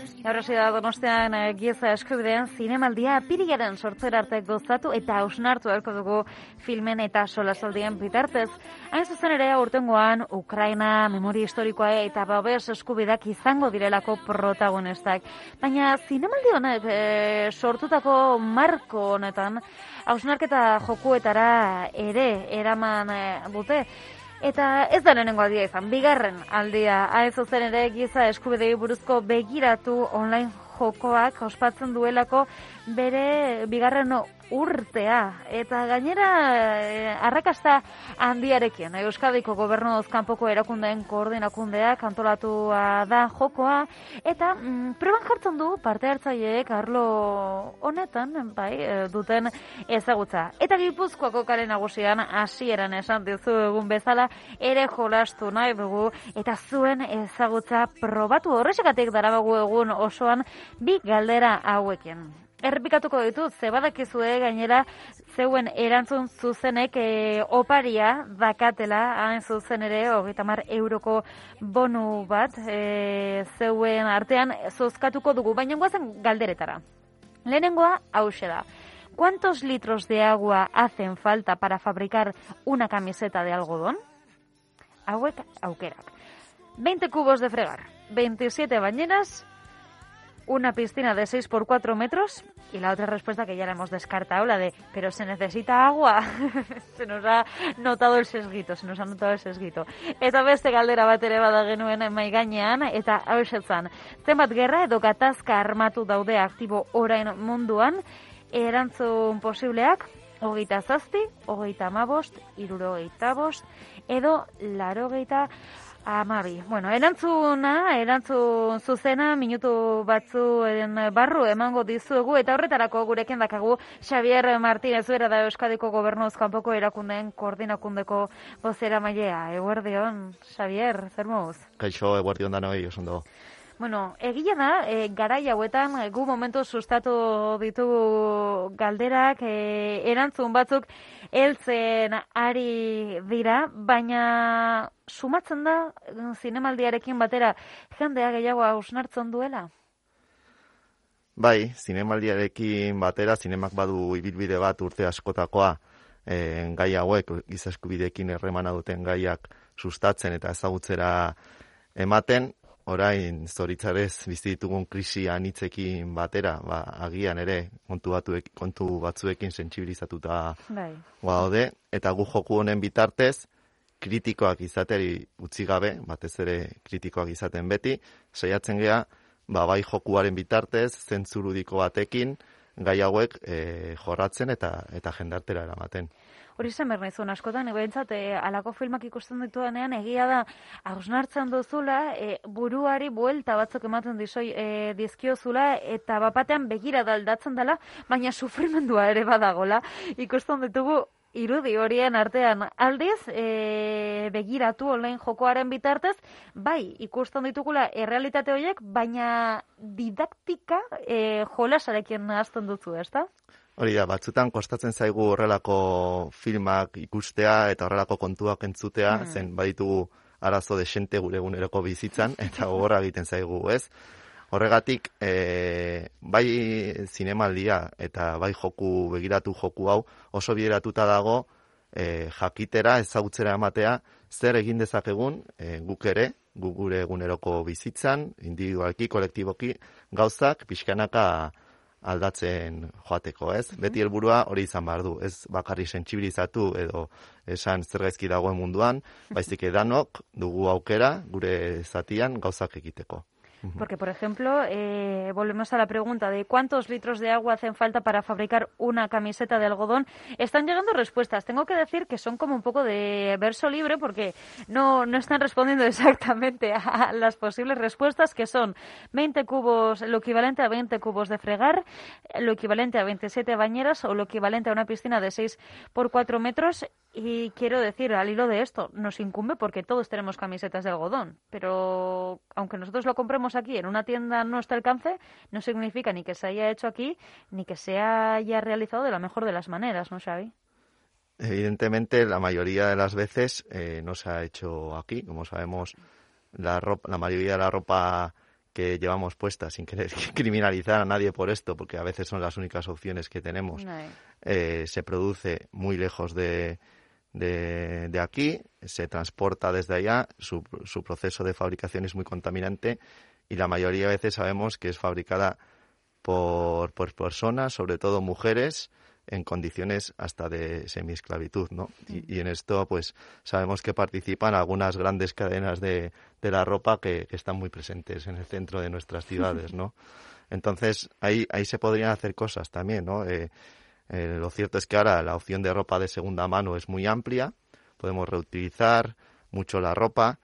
Gaurasi da donostean eh, gieza eskubidean zinemaldia pirigaren sortzer arte gozatu eta ausnartu erko dugu filmen eta solasaldien bitartez. Hain zuzen ere urtengoan Ukraina, memoria historikoa eta babes eskubidak izango direlako protagonistak. Baina zinemaldi honek e, sortutako marko honetan hausnarketa jokuetara ere eraman e, dute. Eta ez da lehenengo aldia izan, bigarren aldia, hain zuzen ere giza eskubidei buruzko begiratu online jokoak ospatzen duelako bere bigarren urtea. Eta gainera eh, arrakasta handiarekin. Euskadiko gobernu kanpoko erakundeen koordinakundea kantolatua da jokoa. Eta mm, proban jartzen du parte hartzaileek arlo honetan bai, eh, duten ezagutza. Eta gipuzkoako karen nagusian hasieran esan dizu egun bezala ere jolastu nahi dugu eta zuen ezagutza probatu horrexekatik darabagu egun osoan bi galdera hauekin. Errepikatuko ditut, ze badakizue gainera zeuen erantzun zuzenek e, oparia dakatela, hain zuzen ere, hogeita mar euroko bonu bat, e, zeuen artean zozkatuko dugu, baina guazen galderetara. Lehenengoa, hause da. ¿Cuántos litros de agua hacen falta para fabricar una camiseta de algodón? Hauek aukerak. 20 cubos de fregar, 27 bañeras, una piscina de 6 por 4 metros y la otra respuesta que ya la hemos descartado, la de, pero se necesita agua. se nos ha notado el sesguito, se nos ha notado el sesguito. Eta beste galdera bat ere bada genuen mai gainean, eta hausetzan, zenbat gerra edo gatazka armatu daude aktibo orain munduan, erantzun posibleak, hogeita zazpi, hogeita amabost, irurogeita bost, edo larogeita Amabi. Bueno, erantzuna, erantzun zuzena, minutu batzuen barru emango dizuegu, eta horretarako gurekin dakagu Xavier Martínez bera da Euskadiko Gobernuz kanpoko erakundeen koordinakundeko bozera mailea. Eguerdion, Xavier, zer moz? Kaixo, eguerdion da noi, osondo. Bueno, egia da, e, garai hauetan gu momentu sustatu ditu galderak, e, erantzun batzuk heltzen ari dira, baina sumatzen da zinemaldiarekin batera jendea gehiago hausnartzen duela? Bai, zinemaldiarekin batera, zinemak badu ibilbide bat urte askotakoa, e, gai hauek, gizaskubidekin erremana duten gaiak sustatzen eta ezagutzera ematen, orain zoritzarez bizi ditugun krisi anitzekin batera, ba, agian ere kontu, batuek, kontu batzuekin sentsibilizatuta bai. gaude, eta gu joku honen bitartez, kritikoak izateri utzi gabe, batez ere kritikoak izaten beti, saiatzen gea, ba, bai jokuaren bitartez, zentzurudiko batekin, gai hauek e, jorratzen eta eta jendartera eramaten hori zen bernezun askotan, ego entzat, e, alako filmak ikusten dituanean, egia da, hausnartzen duzula, e, buruari buelta batzuk ematen dizoi e, dizkiozula, eta bapatean begira daldatzen dela, baina sufrimendua ere badagola, ikusten ditugu, irudi horien artean aldiz e, begiratu online jokoaren bitartez bai ikusten ditugula errealitate horiek baina didaktika e, jolasarekin hasten duzu, ezta? Hori da, batzutan kostatzen zaigu horrelako filmak ikustea eta horrelako kontuak entzutea, mm. zen baditugu arazo desente gure eguneroko bizitzan, eta gogorra egiten zaigu, ez? Horregatik, e, bai zinemaldia eta bai joku begiratu joku hau oso bideratuta dago e, jakitera, ezagutzera ematea, zer egin dezakegun e, guk ere, guk gure eguneroko bizitzan, individualki, kolektiboki, gauzak, pixkanaka, aldatzen joateko, ez? Beti helburua hori izan behar du, ez bakarri sentsibilizatu edo esan zer gaizki dagoen munduan, baizik edanok dugu aukera gure zatian gauzak egiteko. Porque, por ejemplo, eh, volvemos a la pregunta de cuántos litros de agua hacen falta para fabricar una camiseta de algodón. Están llegando respuestas. Tengo que decir que son como un poco de verso libre porque no, no están respondiendo exactamente a las posibles respuestas que son 20 cubos, lo equivalente a 20 cubos de fregar, lo equivalente a 27 bañeras o lo equivalente a una piscina de 6 por 4 metros. Y quiero decir, al hilo de esto, nos incumbe porque todos tenemos camisetas de algodón. Pero aunque nosotros lo compremos aquí en una tienda a nuestro alcance, no significa ni que se haya hecho aquí, ni que se haya realizado de la mejor de las maneras, ¿no, Xavi? Evidentemente, la mayoría de las veces eh, no se ha hecho aquí. Como sabemos, la, ropa, la mayoría de la ropa que llevamos puestas, sin querer criminalizar a nadie por esto, porque a veces son las únicas opciones que tenemos, eh, se produce muy lejos de, de, aquí, se transporta desde allá, su, su proceso de fabricación es muy contaminante y la mayoría de veces sabemos que es fabricada por, por personas, sobre todo mujeres, en condiciones hasta de semiesclavitud, ¿no? Y, y, en esto, pues, sabemos que participan algunas grandes cadenas de, de la ropa que, que, están muy presentes en el centro de nuestras ciudades, ¿no? Entonces, ahí, ahí se podrían hacer cosas también, ¿no? Eh, eh, lo cierto es que ahora la opción de ropa de segunda mano es muy amplia, podemos reutilizar mucho la ropa,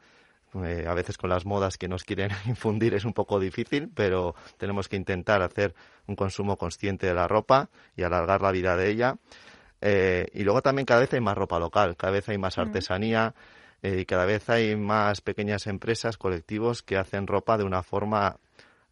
eh, a veces con las modas que nos quieren infundir es un poco difícil, pero tenemos que intentar hacer un consumo consciente de la ropa y alargar la vida de ella. Eh, y luego también cada vez hay más ropa local, cada vez hay más artesanía y cada vez hay más pequeñas empresas, colectivos que hacen ropa de una forma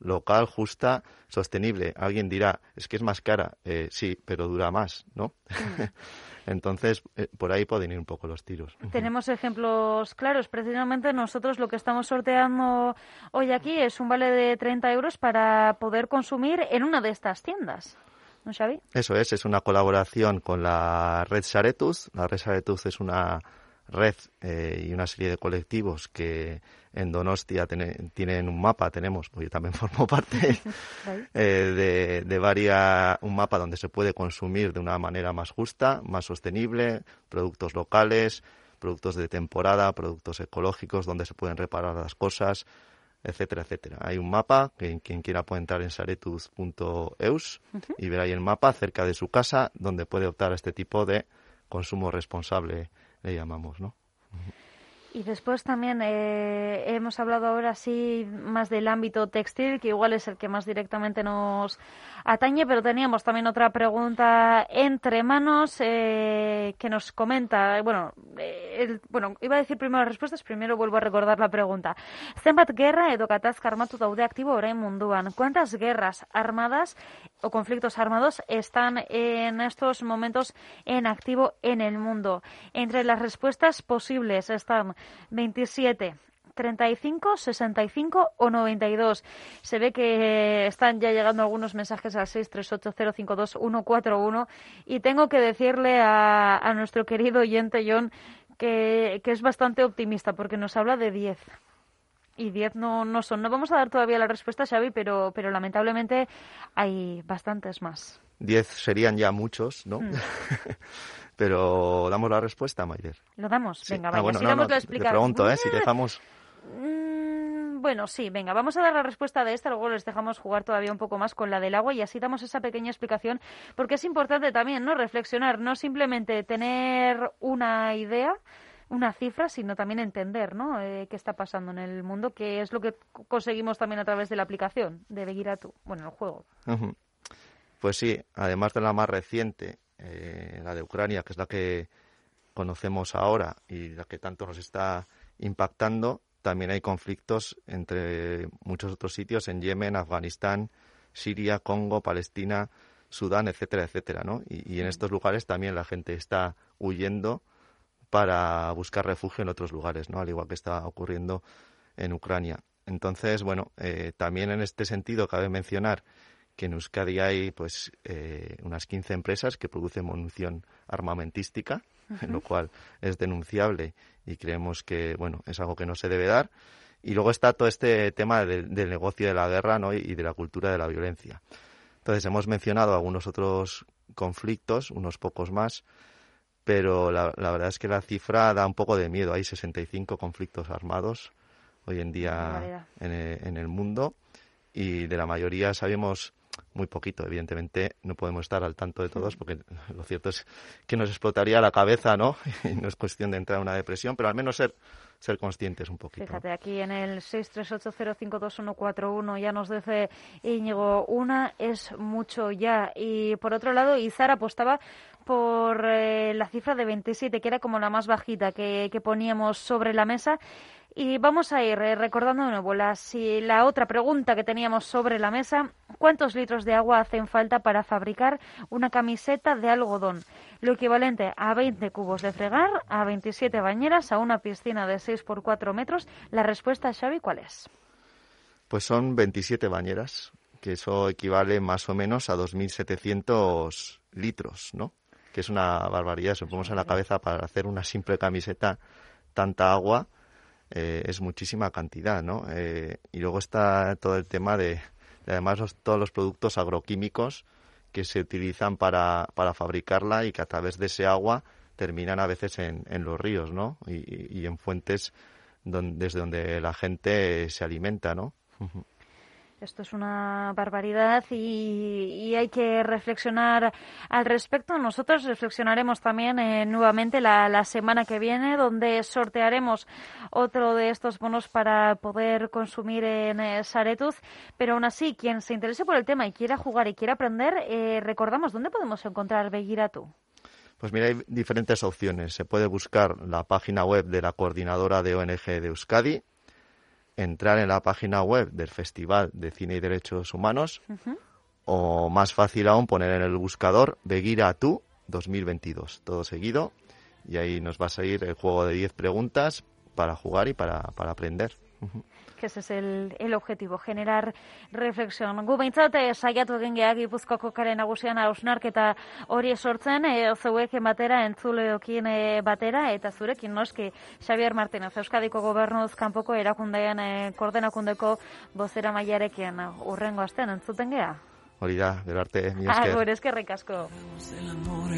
local, justa, sostenible. Alguien dirá, es que es más cara. sí, pero dura más, ¿no? Entonces, eh, por ahí pueden ir un poco los tiros. Tenemos ejemplos claros. Precisamente nosotros lo que estamos sorteando hoy aquí es un vale de 30 euros para poder consumir en una de estas tiendas. ¿No, Xavi? Eso es, es una colaboración con la red Saretus. La red Saretus es una red eh, y una serie de colectivos que en Donostia tienen un mapa, tenemos, porque yo también formo parte eh, de, de varias, un mapa donde se puede consumir de una manera más justa, más sostenible, productos locales, productos de temporada, productos ecológicos, donde se pueden reparar las cosas, etcétera, etcétera. Hay un mapa, que quien quiera puede entrar en saretus.eus y ver ahí el mapa cerca de su casa, donde puede optar a este tipo de consumo responsable le llamamos, ¿no? Y después también eh, hemos hablado ahora sí más del ámbito textil, que igual es el que más directamente nos atañe, pero teníamos también otra pregunta entre manos eh, que nos comenta, bueno, eh, bueno, iba a decir primero las respuestas, primero vuelvo a recordar la pregunta. ¿Cuántas guerras armadas o conflictos armados están en estos momentos en activo en el mundo? Entre las respuestas posibles están 27, 35, 65 o 92. Se ve que están ya llegando algunos mensajes al 638052141 y tengo que decirle a, nuestro querido oyente John que, que, es bastante optimista porque nos habla de 10. Y 10 no, no son. No vamos a dar todavía la respuesta, Xavi, pero, pero lamentablemente hay bastantes más. 10 serían ya muchos, ¿no? Mm. pero damos la respuesta, Maider. Lo damos, venga, ah, vaya, no, no, Te pregunto, ¿eh? Si dejamos... Mm, bueno, sí, venga, vamos a dar la respuesta de esta, luego les dejamos jugar todavía un poco más con la del agua y así damos esa pequeña explicación, porque es importante también, ¿no? Reflexionar, no simplemente tener una idea, una cifra, sino también entender, ¿no? Eh, qué está pasando en el mundo, que es lo que conseguimos también a través de la aplicación de Begiratu, bueno, el juego. Pues sí, además de la más reciente, eh, la de Ucrania, que es la que conocemos ahora y la que tanto nos está impactando, también hay conflictos entre muchos otros sitios en Yemen, Afganistán, Siria, Congo, Palestina, Sudán, etcétera, etcétera, ¿no? Y, en estos lugares también la gente está huyendo para buscar refugio en otros lugares, ¿no? Al igual que está ocurriendo en Ucrania. Entonces, bueno, eh, también en este sentido cabe mencionar que en Euskadi hay pues eh, unas 15 empresas que producen munición armamentística, en lo cual es denunciable y creemos que bueno es algo que no se debe dar. Y luego está todo este tema del, negocio de la guerra ¿no? y de la cultura de la violencia. Entonces hemos mencionado algunos otros conflictos, unos pocos más, pero la, verdad es que la cifra da un poco de miedo. Hay 65 conflictos armados hoy en día en en el mundo y de la mayoría sabemos muy poquito. Evidentemente no podemos estar al tanto de todos porque lo cierto es que nos explotaría la cabeza, ¿no? Y no es cuestión de entrar en una depresión, pero al menos ser ser conscientes un poquito. Fíjate, aquí en el 638052141 ya nos dice Íñigo, una es mucho ya. Y por otro lado, Izar apostaba por eh, la cifra de 27, que era como la más bajita que, que poníamos sobre la mesa. Y vamos a ir eh, recordando de nuevo la, si, la otra pregunta que teníamos sobre la mesa. ¿Cuántos litros de agua hacen falta para fabricar una camiseta de algodón? Lo equivalente a 20 cubos de fregar, a 27 bañeras, a una piscina de 6 por 4 metros. La respuesta, Xavi, ¿cuál es? Pues son 27 bañeras, que eso equivale más o menos a 2.700 litros, ¿no? Que es una barbaridad. Si ponemos en la cabeza para hacer una simple camiseta tanta agua, eh, es muchísima cantidad, ¿no? Eh, y luego está todo el tema de, además todos los productos agroquímicos que se utilizan para, para fabricarla y que a través de ese agua terminan a veces en, en los ríos, ¿no? Y, en fuentes donde, desde donde la gente se alimenta, ¿no? Esto es una barbaridad y, hay que reflexionar al respecto. Nosotros reflexionaremos también eh, nuevamente la, semana que viene, donde sortearemos otro de estos bonos para poder consumir en eh, Saretuz. Pero aún así, quien se interese por el tema y quiera jugar y quiera aprender, eh, recordamos dónde podemos encontrar Begiratu. Pues mira, hay diferentes opciones. Se puede buscar la página web de la coordinadora de ONG de Euskadi, entrar en la página web del Festival de Cine y Derechos Humanos o más fácil aún poner en el buscador Begira tú 2022, todo seguido y ahí nos va a salir el juego de 10 preguntas para jugar y para, para aprender que ese es el, el objetivo, generar reflexión. Gu behintzat, eh, saiatu egin geha gipuzkoko karen nagusian hausnarketa hori sortzen, e, zeuek batera entzuleokin e, batera, eta zurekin noski Xavier Martínez, Euskadiko gobernuz kanpoko erakundean e, koordenakundeko bozera maiarekin urrengo astean entzuten geha. Hori da, gero arte, mi esker. Ah, eskerrik asko.